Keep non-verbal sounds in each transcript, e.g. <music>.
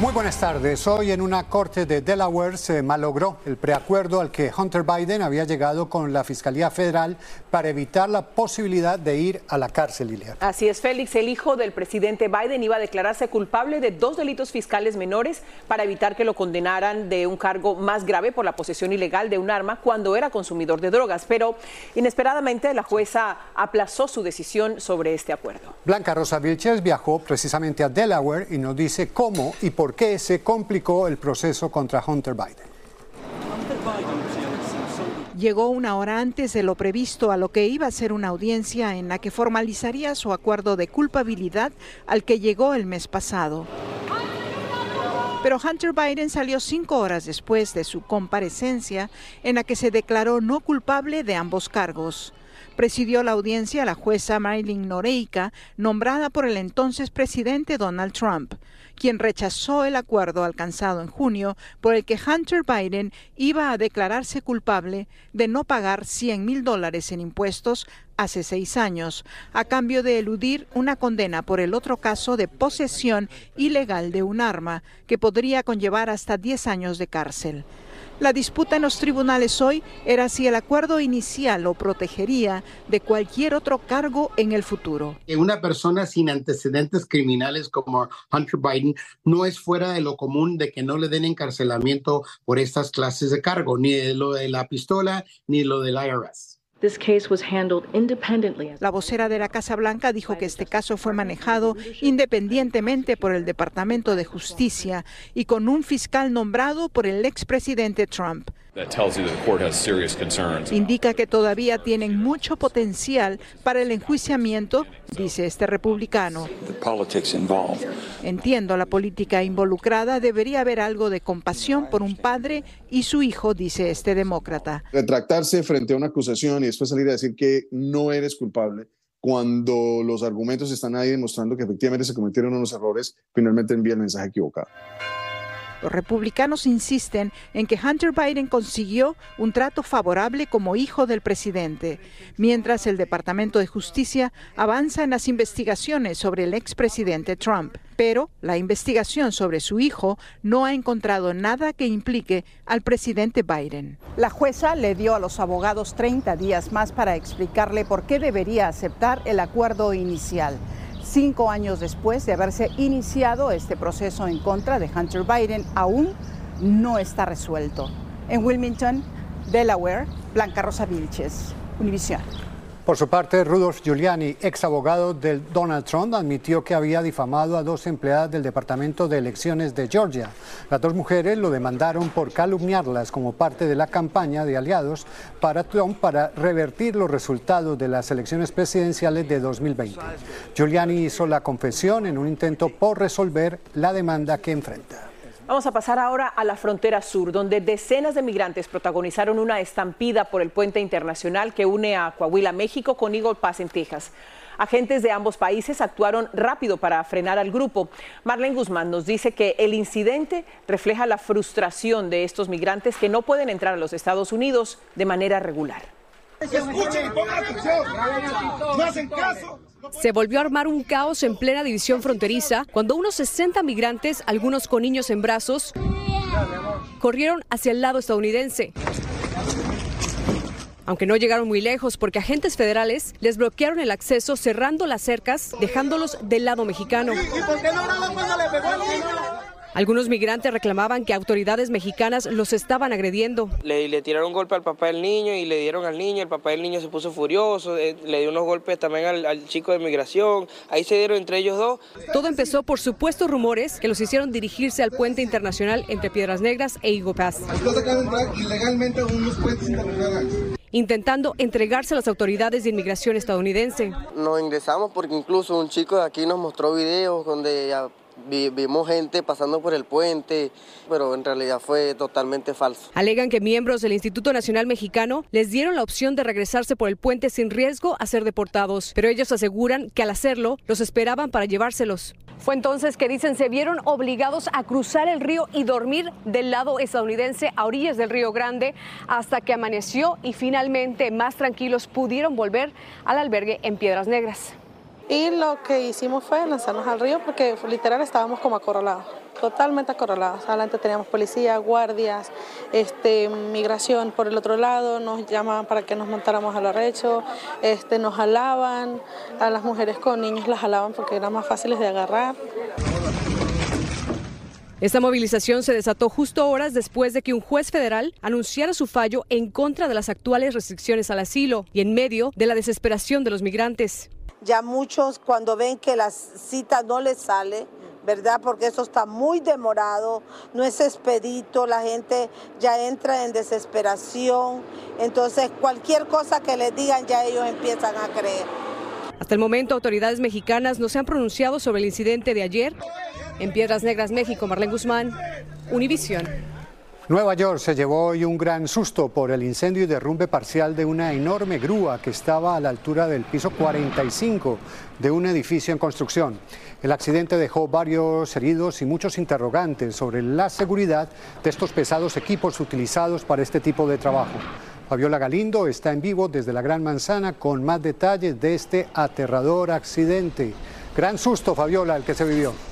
Muy buenas tardes. Hoy en una corte de Delaware se malogró el preacuerdo al que Hunter Biden había llegado con la Fiscalía Federal para evitar la posibilidad de ir a la cárcel, Lilian. Así es, Félix. El hijo del presidente Biden iba a declararse culpable de dos delitos fiscales menores para evitar que lo condenaran de un cargo más grave por la posesión ilegal de un arma cuando era consumidor de drogas. Pero inesperadamente la jueza aplazó su decisión sobre este acuerdo. Blanca Rosa Vilches viajó precisamente a Delaware y nos dice cómo y por qué se complicó el proceso contra Hunter Biden. Llegó una hora antes de lo previsto a lo que iba a ser una audiencia en la que formalizaría su acuerdo de culpabilidad al que llegó el mes pasado. Pero Hunter Biden salió cinco horas después de su comparecencia en la que se declaró no culpable de ambos cargos. Presidió la audiencia la jueza Marilyn Noreika, nombrada por el entonces presidente Donald Trump, quien rechazó el acuerdo alcanzado en junio por el que Hunter Biden iba a declararse culpable de no pagar 100 mil dólares en impuestos hace seis años, a cambio de eludir una condena por el otro caso de posesión ilegal de un arma, que podría conllevar hasta 10 años de cárcel. La disputa en los tribunales hoy era si el acuerdo inicial lo protegería de cualquier otro cargo en el futuro. Una persona sin antecedentes criminales como Hunter Biden no es fuera de lo común de que no le den encarcelamiento por estas clases de cargo, ni de lo de la pistola, ni lo del IRS. La vocera de la Casa Blanca dijo que este caso fue manejado independientemente por el Departamento de Justicia y con un fiscal nombrado por el expresidente Trump. Indica que todavía tienen mucho potencial para el enjuiciamiento, dice este republicano. Entiendo la política involucrada, debería haber algo de compasión por un padre y su hijo, dice este demócrata. Retractarse frente a una acusación y después salir a decir que no eres culpable cuando los argumentos están ahí demostrando que efectivamente se cometieron unos errores, finalmente envía el mensaje equivocado. Los republicanos insisten en que Hunter Biden consiguió un trato favorable como hijo del presidente, mientras el Departamento de Justicia avanza en las investigaciones sobre el expresidente Trump. Pero la investigación sobre su hijo no ha encontrado nada que implique al presidente Biden. La jueza le dio a los abogados 30 días más para explicarle por qué debería aceptar el acuerdo inicial cinco años después de haberse iniciado este proceso en contra de Hunter Biden, aún no está resuelto. En Wilmington, Delaware, Blanca Rosa Vilches, Univision. Por su parte, Rudolph Giuliani, ex abogado del Donald Trump, admitió que había difamado a dos empleadas del Departamento de Elecciones de Georgia. Las dos mujeres lo demandaron por calumniarlas como parte de la campaña de aliados para Trump para revertir los resultados de las elecciones presidenciales de 2020. Giuliani hizo la confesión en un intento por resolver la demanda que enfrenta. Vamos a pasar ahora a la frontera sur, donde decenas de migrantes protagonizaron una estampida por el puente internacional que une a Coahuila, México, con Eagle Pass en Texas. Agentes de ambos países actuaron rápido para frenar al grupo. Marlene Guzmán nos dice que el incidente refleja la frustración de estos migrantes que no pueden entrar a los Estados Unidos de manera regular. Escuchen y pongan atención. No hacen caso. Se volvió a armar un caos en plena división fronteriza cuando unos 60 migrantes, algunos con niños en brazos, corrieron hacia el lado estadounidense. Aunque no llegaron muy lejos porque agentes federales les bloquearon el acceso cerrando las cercas, dejándolos del lado mexicano. Algunos migrantes reclamaban que autoridades mexicanas los estaban agrediendo. Le, le tiraron un golpe al papá del niño y le dieron al niño, el papá del niño se puso furioso, eh, le dio unos golpes también al, al chico de migración, ahí se dieron entre ellos dos. Todo empezó por supuestos rumores que los hicieron dirigirse al puente internacional entre Piedras Negras e Eagle Pass. ilegalmente unos puentes internacionales intentando entregarse a las autoridades de inmigración estadounidense. Nos ingresamos porque incluso un chico de aquí nos mostró videos donde vimos gente pasando por el puente, pero en realidad fue totalmente falso. Alegan que miembros del Instituto Nacional Mexicano les dieron la opción de regresarse por el puente sin riesgo a ser deportados, pero ellos aseguran que al hacerlo los esperaban para llevárselos. Fue entonces que dicen se vieron obligados a cruzar el río y dormir del lado estadounidense a orillas del Río Grande hasta que amaneció y finalmente más tranquilos pudieron volver al albergue en Piedras Negras. Y lo que hicimos fue lanzarnos al río porque literal estábamos como acorralados, totalmente acorralados. Adelante teníamos policía, guardias, este, migración por el otro lado, nos llamaban para que nos montáramos al arrecho, este, nos jalaban, a las mujeres con niños las jalaban porque eran más fáciles de agarrar. Esta movilización se desató justo horas después de que un juez federal anunciara su fallo en contra de las actuales restricciones al asilo y en medio de la desesperación de los migrantes. Ya muchos cuando ven que la cita no les sale, ¿verdad? Porque eso está muy demorado, no es expedito, la gente ya entra en desesperación. Entonces, cualquier cosa que les digan ya ellos empiezan a creer. Hasta el momento, autoridades mexicanas no se han pronunciado sobre el incidente de ayer. En Piedras Negras, México, Marlene Guzmán, Univisión. Nueva York se llevó hoy un gran susto por el incendio y derrumbe parcial de una enorme grúa que estaba a la altura del piso 45 de un edificio en construcción. El accidente dejó varios heridos y muchos interrogantes sobre la seguridad de estos pesados equipos utilizados para este tipo de trabajo. Fabiola Galindo está en vivo desde la Gran Manzana con más detalles de este aterrador accidente. Gran susto, Fabiola, el que se vivió.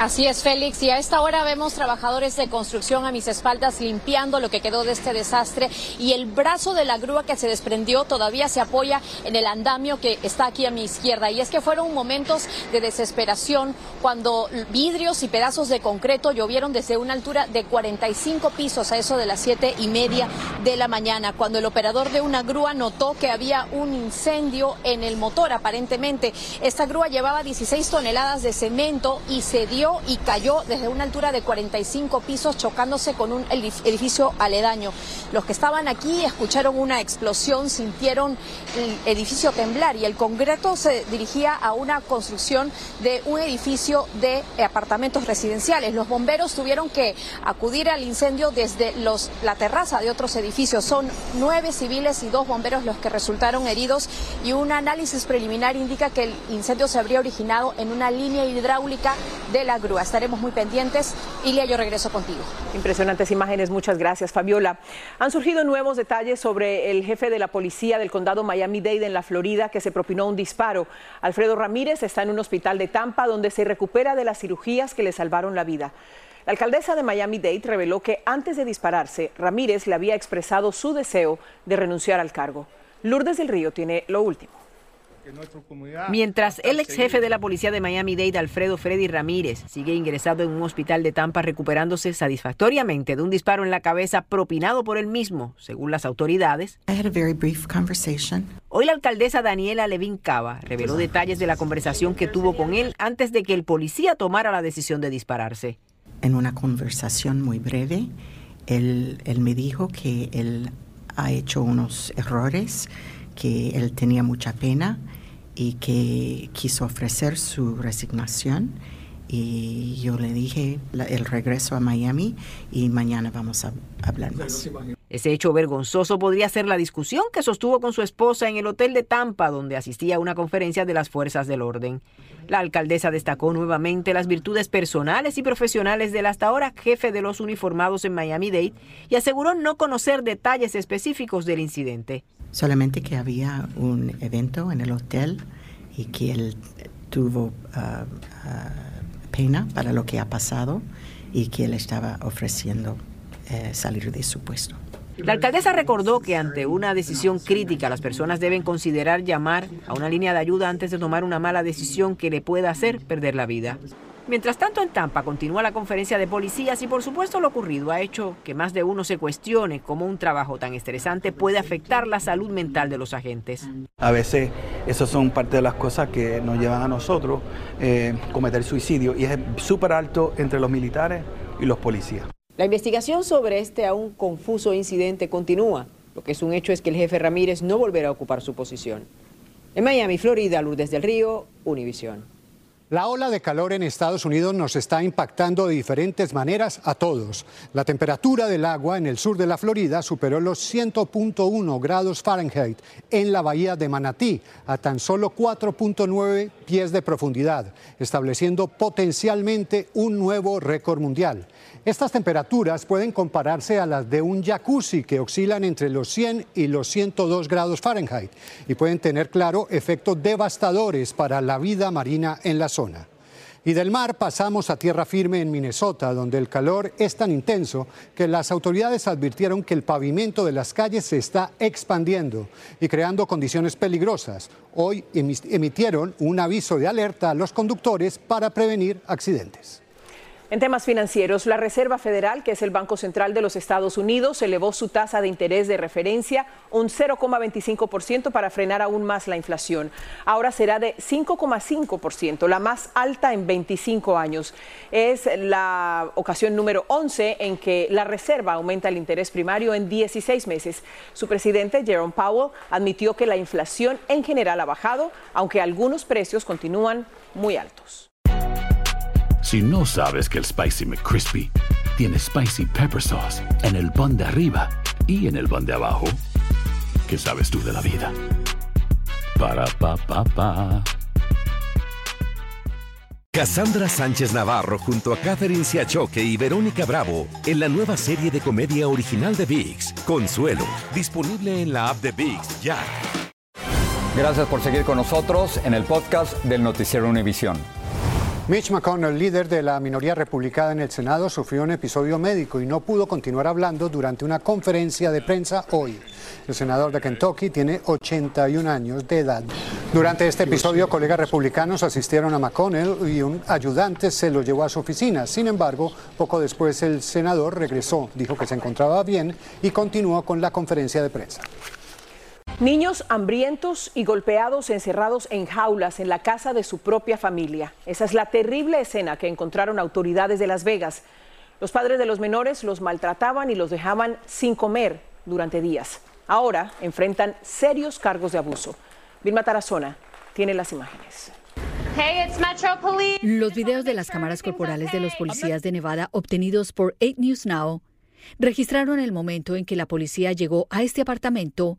Así es, Félix. Y a esta hora vemos trabajadores de construcción a mis espaldas limpiando lo que quedó de este desastre. Y el brazo de la grúa que se desprendió todavía se apoya en el andamio que está aquí a mi izquierda. Y es que fueron momentos de desesperación cuando vidrios y pedazos de concreto llovieron desde una altura de 45 pisos a eso de las siete y media de la mañana. Cuando el operador de una grúa notó que había un incendio en el motor, aparentemente. Esta grúa llevaba 16 toneladas de cemento y se dio y cayó desde una altura de 45 pisos chocándose con un edificio aledaño. Los que estaban aquí escucharon una explosión, sintieron el edificio temblar y el concreto se dirigía a una construcción de un edificio de apartamentos residenciales. Los bomberos tuvieron que acudir al incendio desde la terraza de otros edificios. Son nueve civiles y dos bomberos los que resultaron heridos y un análisis preliminar indica que el incendio se habría originado en una línea hidráulica de la grúa. Estaremos muy pendientes. Ilia, yo regreso contigo. Impresionantes imágenes, muchas gracias, Fabiola. Han surgido nuevos detalles sobre el jefe de la policía del condado Miami-Dade en la Florida que se propinó un disparo. Alfredo Ramírez está en un hospital de Tampa donde se recupera de las cirugías que le salvaron la vida. La alcaldesa de Miami-Dade reveló que antes de dispararse, Ramírez le había expresado su deseo de renunciar al cargo. Lourdes del Río tiene lo último. Mientras el ex jefe de la policía de Miami-Dade, Alfredo Freddy Ramírez, sigue ingresado en un hospital de Tampa recuperándose satisfactoriamente de un disparo en la cabeza propinado por él mismo, según las autoridades. Hoy la alcaldesa Daniela Levin Cava reveló detalles de la conversación que tuvo con él antes de que el policía tomara la decisión de dispararse. En una conversación muy breve, él, él me dijo que él ha hecho unos errores, que él tenía mucha pena y que quiso ofrecer su resignación y yo le dije el regreso a Miami y mañana vamos a hablar más. Ese hecho vergonzoso podría ser la discusión que sostuvo con su esposa en el hotel de Tampa, donde asistía a una conferencia de las fuerzas del orden. La alcaldesa destacó nuevamente las virtudes personales y profesionales del hasta ahora jefe de los uniformados en Miami-Dade y aseguró no conocer detalles específicos del incidente. Solamente que había un evento en el hotel y que él tuvo ah, pena para lo que ha pasado y que él estaba ofreciendo eh, salir de su puesto. La alcaldesa recordó que ante una decisión crítica las personas deben considerar llamar a una línea de ayuda antes de tomar una mala decisión que le pueda hacer perder la vida. Mientras tanto, en Tampa continúa la conferencia de policías y por supuesto lo ocurrido ha hecho que más de uno se cuestione cómo un trabajo tan estresante puede afectar la salud mental de los agentes. A veces esas son parte de las cosas que nos llevan a nosotros eh, cometer suicidio y es súper alto entre los militares y los policías. La investigación sobre este aún confuso incidente continúa. Lo que es un hecho es que el jefe Ramírez no volverá a ocupar su posición. En Miami, Florida, Lourdes del Río, Univisión. La ola de calor en Estados Unidos nos está impactando de diferentes maneras a todos. La temperatura del agua en el sur de la Florida superó los 100.1 grados Fahrenheit en la bahía de Manatí, a tan solo 4.9 pies de profundidad, estableciendo potencialmente un nuevo récord mundial. Estas temperaturas pueden compararse a las de un jacuzzi que oscilan entre los 100 y los 102 grados Fahrenheit y pueden tener, claro, efectos devastadores para la vida marina en la zona. Y del mar pasamos a tierra firme en Minnesota, donde el calor es tan intenso que las autoridades advirtieron que el pavimento de las calles se está expandiendo y creando condiciones peligrosas. Hoy emitieron un aviso de alerta a los conductores para prevenir accidentes. En temas financieros, la Reserva Federal, que es el Banco Central de los Estados Unidos, elevó su tasa de interés de referencia un 0,25% para frenar aún más la inflación. Ahora será de 5,5%, la más alta en 25 años. Es la ocasión número 11 en que la Reserva aumenta el interés primario en 16 meses. Su presidente, Jerome Powell, admitió que la inflación en general ha bajado, aunque algunos precios continúan muy altos. Si no sabes que el Spicy McCrispy tiene Spicy Pepper Sauce en el pan de arriba y en el pan de abajo, ¿qué sabes tú de la vida? Para, pa, pa, pa. Cassandra Sánchez Navarro junto a Catherine Siachoque y Verónica Bravo en la nueva serie de comedia original de VIX, Consuelo, disponible en la app de VIX ya. Gracias por seguir con nosotros en el podcast del Noticiero Univisión. Mitch McConnell, líder de la minoría republicana en el Senado, sufrió un episodio médico y no pudo continuar hablando durante una conferencia de prensa hoy. El senador de Kentucky tiene 81 años de edad. Durante este episodio, colegas republicanos asistieron a McConnell y un ayudante se lo llevó a su oficina. Sin embargo, poco después el senador regresó, dijo que se encontraba bien y continuó con la conferencia de prensa. Niños hambrientos y golpeados encerrados en jaulas en la casa de su propia familia. Esa es la terrible escena que encontraron autoridades de Las Vegas. Los padres de los menores los maltrataban y los dejaban sin comer durante días. Ahora enfrentan serios cargos de abuso. Vilma Tarazona tiene las imágenes. Los videos de las cámaras corporales de los policías de Nevada obtenidos por 8 News Now registraron el momento en que la policía llegó a este apartamento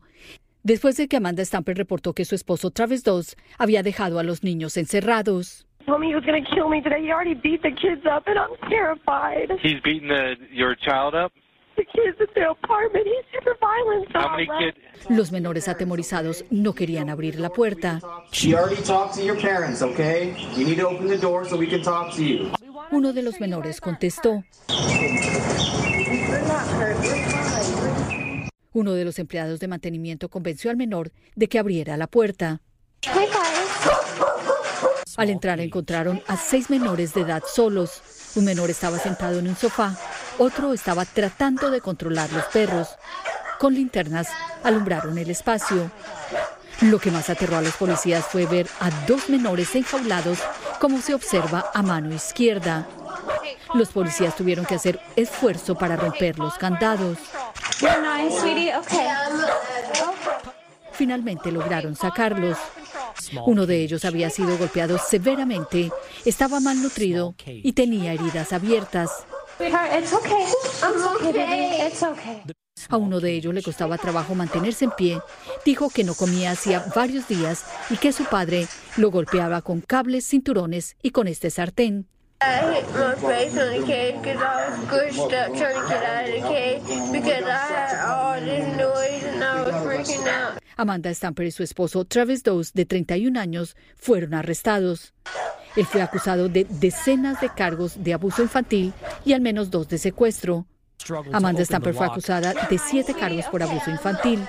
después de que Amanda Stamper reportó que su esposo Travis Doss había dejado a los niños encerrados. told me he was going to kill me today. He already beat the kids up, and I'm terrified. He's beating the, your child up? The kids at the apartment. He's super violent. How many kids? Los menores atemorizados no querían abrir la puerta. She already talked to your parents, okay? You need to open the door so we can talk to you. Uno de los menores contestó. Uno de los empleados de mantenimiento convenció al menor de que abriera la puerta. Al entrar encontraron a seis menores de edad solos. Un menor estaba sentado en un sofá, otro estaba tratando de controlar los perros. Con linternas alumbraron el espacio. Lo que más aterró a los policías fue ver a dos menores enjaulados, como se observa a mano izquierda. Los policías tuvieron que hacer esfuerzo para romper los candados. Finalmente lograron sacarlos. Uno de ellos había sido golpeado severamente, estaba malnutrido y tenía heridas abiertas. A uno de ellos le costaba trabajo mantenerse en pie. Dijo que no comía hacía varios días y que su padre lo golpeaba con cables, cinturones y con este sartén. Amanda Stamper y su esposo Travis Dose, de 31 años, fueron arrestados. Él fue acusado de decenas de cargos de abuso infantil y al menos dos de secuestro. Amanda Stamper fue acusada de siete cargos por abuso infantil.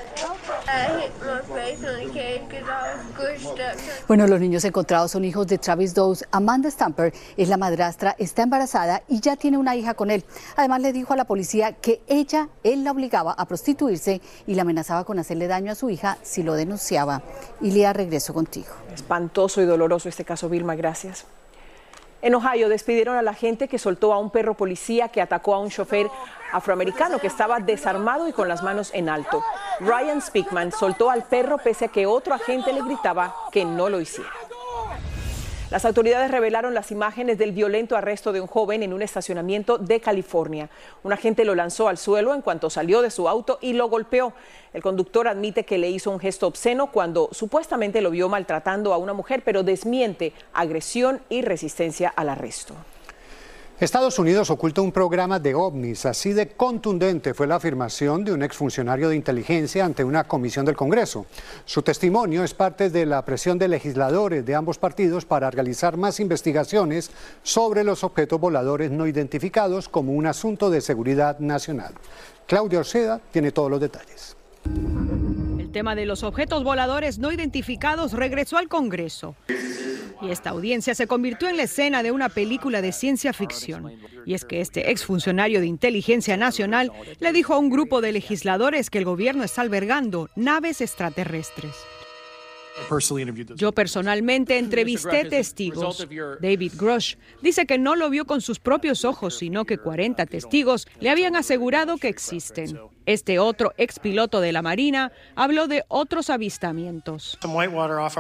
Bueno, los niños encontrados son hijos de Travis Dowes. Amanda Stamper es la madrastra, está embarazada y ya tiene una hija con él. Además le dijo a la policía que ella, él la obligaba a prostituirse y la amenazaba con hacerle daño a su hija si lo denunciaba. Ilia, regreso contigo. Espantoso y doloroso este caso, Vilma, gracias. En Ohio despidieron a la gente que soltó a un perro policía que atacó a un chofer afroamericano que estaba desarmado y con las manos en alto. Ryan Speakman soltó al perro pese a que otro agente le gritaba que no lo hiciera. Las autoridades revelaron las imágenes del violento arresto de un joven en un estacionamiento de California. Un agente lo lanzó al suelo en cuanto salió de su auto y lo golpeó. El conductor admite que le hizo un gesto obsceno cuando supuestamente lo vio maltratando a una mujer, pero desmiente agresión y resistencia al arresto. Estados Unidos oculta un programa de ovnis. Así de contundente fue la afirmación de un exfuncionario de inteligencia ante una comisión del Congreso. Su testimonio es parte de la presión de legisladores de ambos partidos para realizar más investigaciones sobre los objetos voladores no identificados como un asunto de seguridad nacional. Claudia Orceda tiene todos los detalles. Tema de los objetos voladores no identificados regresó al Congreso. Y esta audiencia se convirtió en la escena de una película de ciencia ficción. Y es que este exfuncionario de inteligencia nacional le dijo a un grupo de legisladores que el gobierno está albergando naves extraterrestres. Yo personalmente entrevisté testigos. David Grush dice que no lo vio con sus propios ojos, sino que 40 testigos le habían asegurado que existen. Este otro expiloto de la Marina habló de otros avistamientos.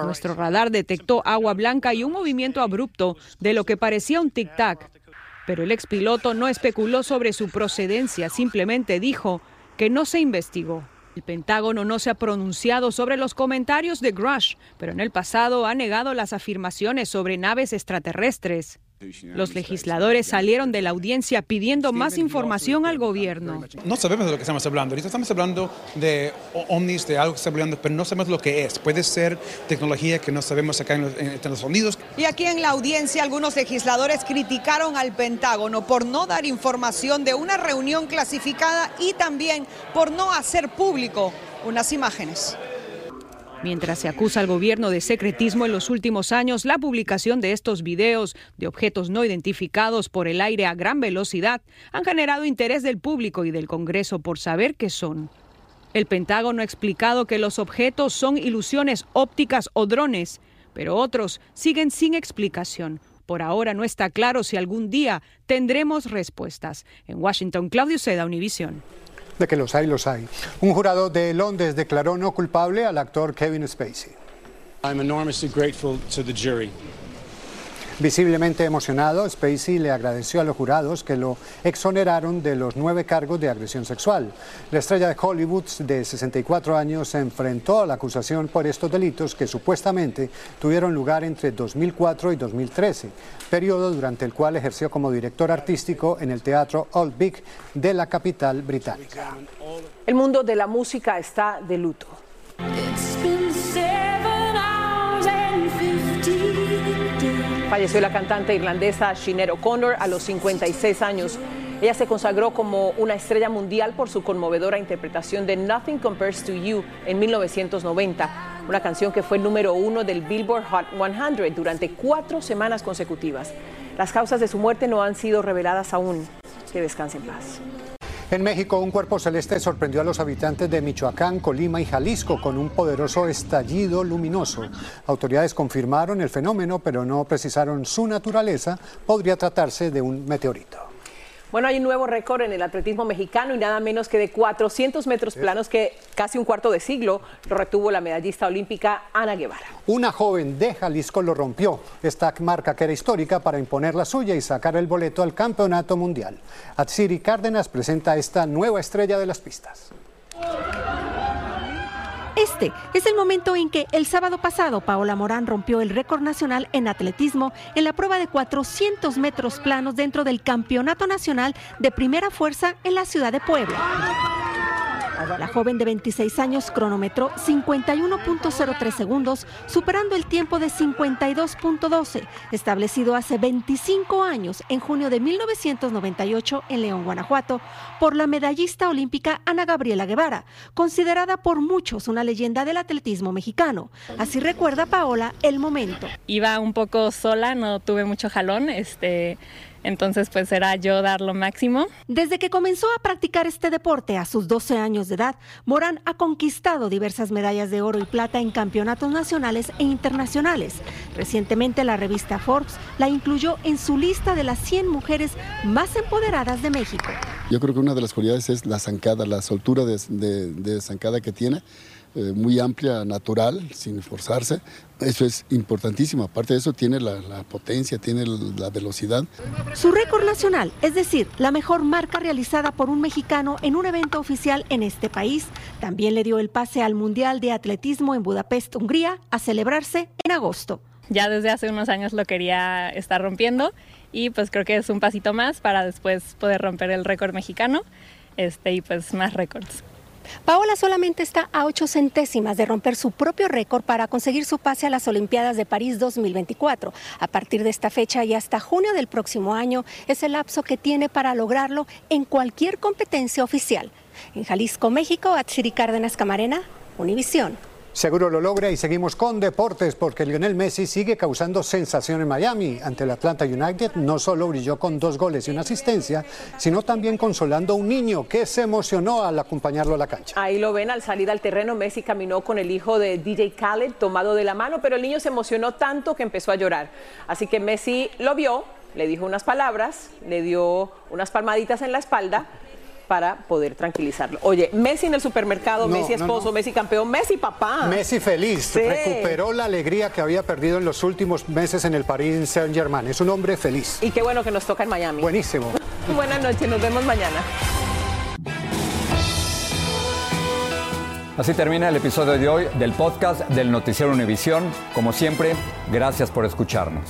Nuestro radar detectó agua blanca y un movimiento abrupto de lo que parecía un tic-tac. Pero el expiloto no especuló sobre su procedencia, simplemente dijo que no se investigó. El Pentágono no se ha pronunciado sobre los comentarios de Grush, pero en el pasado ha negado las afirmaciones sobre naves extraterrestres. Los legisladores salieron de la audiencia pidiendo más información al gobierno. No sabemos de lo que estamos hablando. Ahorita estamos hablando de ovnis, de algo que estamos hablando, pero no sabemos lo que es. Puede ser tecnología que no sabemos acá en, los, en Estados Unidos. Y aquí en la audiencia algunos legisladores criticaron al Pentágono por no dar información de una reunión clasificada y también por no hacer público unas imágenes. Mientras se acusa al gobierno de secretismo en los últimos años, la publicación de estos videos de objetos no identificados por el aire a gran velocidad han generado interés del público y del Congreso por saber qué son. El Pentágono ha explicado que los objetos son ilusiones ópticas o drones, pero otros siguen sin explicación. Por ahora no está claro si algún día tendremos respuestas. En Washington, Claudio Seda, Univisión de que los hay, los hay. Un jurado de Londres declaró no culpable al actor Kevin Spacey. I'm enormously grateful to the jury. Visiblemente emocionado, Spacey le agradeció a los jurados que lo exoneraron de los nueve cargos de agresión sexual. La estrella de Hollywood de 64 años se enfrentó a la acusación por estos delitos que supuestamente tuvieron lugar entre 2004 y 2013, periodo durante el cual ejerció como director artístico en el Teatro Old Vic de la capital británica. El mundo de la música está de luto. Falleció la cantante irlandesa Sinead O'Connor a los 56 años. Ella se consagró como una estrella mundial por su conmovedora interpretación de Nothing Compares to You en 1990, una canción que fue número uno del Billboard Hot 100 durante cuatro semanas consecutivas. Las causas de su muerte no han sido reveladas aún. Que descanse en paz. En México, un cuerpo celeste sorprendió a los habitantes de Michoacán, Colima y Jalisco con un poderoso estallido luminoso. Autoridades confirmaron el fenómeno, pero no precisaron su naturaleza. Podría tratarse de un meteorito. Bueno, hay un nuevo récord en el atletismo mexicano y nada menos que de 400 metros planos que casi un cuarto de siglo lo retuvo la medallista olímpica Ana Guevara. Una joven de Jalisco lo rompió. Esta marca que era histórica para imponer la suya y sacar el boleto al campeonato mundial. Atsiri Cárdenas presenta esta nueva estrella de las pistas. Este es el momento en que el sábado pasado Paola Morán rompió el récord nacional en atletismo en la prueba de 400 metros planos dentro del Campeonato Nacional de Primera Fuerza en la ciudad de Puebla. La joven de 26 años cronometró 51.03 segundos, superando el tiempo de 52.12, establecido hace 25 años, en junio de 1998, en León, Guanajuato, por la medallista olímpica Ana Gabriela Guevara, considerada por muchos una leyenda del atletismo mexicano. Así recuerda Paola el momento. Iba un poco sola, no tuve mucho jalón, este entonces, pues era yo dar lo máximo. Desde que comenzó a practicar este deporte a sus 12 años de edad, Morán ha conquistado diversas medallas de oro y plata en campeonatos nacionales e internacionales. Recientemente la revista Forbes la incluyó en su lista de las 100 mujeres más empoderadas de México. Yo creo que una de las cualidades es la zancada, la soltura de, de zancada que tiene eh, muy amplia, natural, sin esforzarse. Eso es importantísimo. Aparte de eso, tiene la, la, potencia, tiene la velocidad. Su récord nacional, es decir, la mejor marca realizada por un mexicano en un evento oficial en este país, también le dio el pase al Mundial de Atletismo en Budapest, Hungría, a celebrarse en agosto. Ya desde hace unos años lo quería estar rompiendo y pues creo que es un pasito más para después poder romper el récord mexicano este, y pues más récords. Paola solamente está a ocho centésimas de romper su propio récord para conseguir su pase a las Olimpiadas de París 2024. A partir de esta fecha y hasta junio del próximo año es el lapso que tiene para lograrlo en cualquier competencia oficial. En Jalisco, México, Atsiri Cárdenas Camarena, Univisión. Seguro lo logra y seguimos con deportes porque Lionel Messi sigue causando sensación en Miami. Ante el Atlanta United no solo brilló con dos goles y una asistencia, sino también consolando a un niño que se emocionó al acompañarlo a la cancha. Ahí lo ven, al salir al terreno Messi caminó con el hijo de DJ Khaled tomado de la mano, pero el niño se emocionó tanto que empezó a llorar. Así que Messi lo vio, le dijo unas palabras, le dio unas palmaditas en la espalda para poder tranquilizarlo. Oye, Messi en el supermercado, Messi esposo, Messi campeón, Messi papá. Messi feliz, recuperó la alegría que había perdido en los últimos meses en el Paris Saint-Germain. Es un hombre feliz. Y qué bueno que nos toca en Miami. Buenísimo. <laughs> Buenas noches, nos vemos mañana. Así termina el episodio de hoy del podcast del Noticiero Univisión. Como siempre, gracias por escucharnos.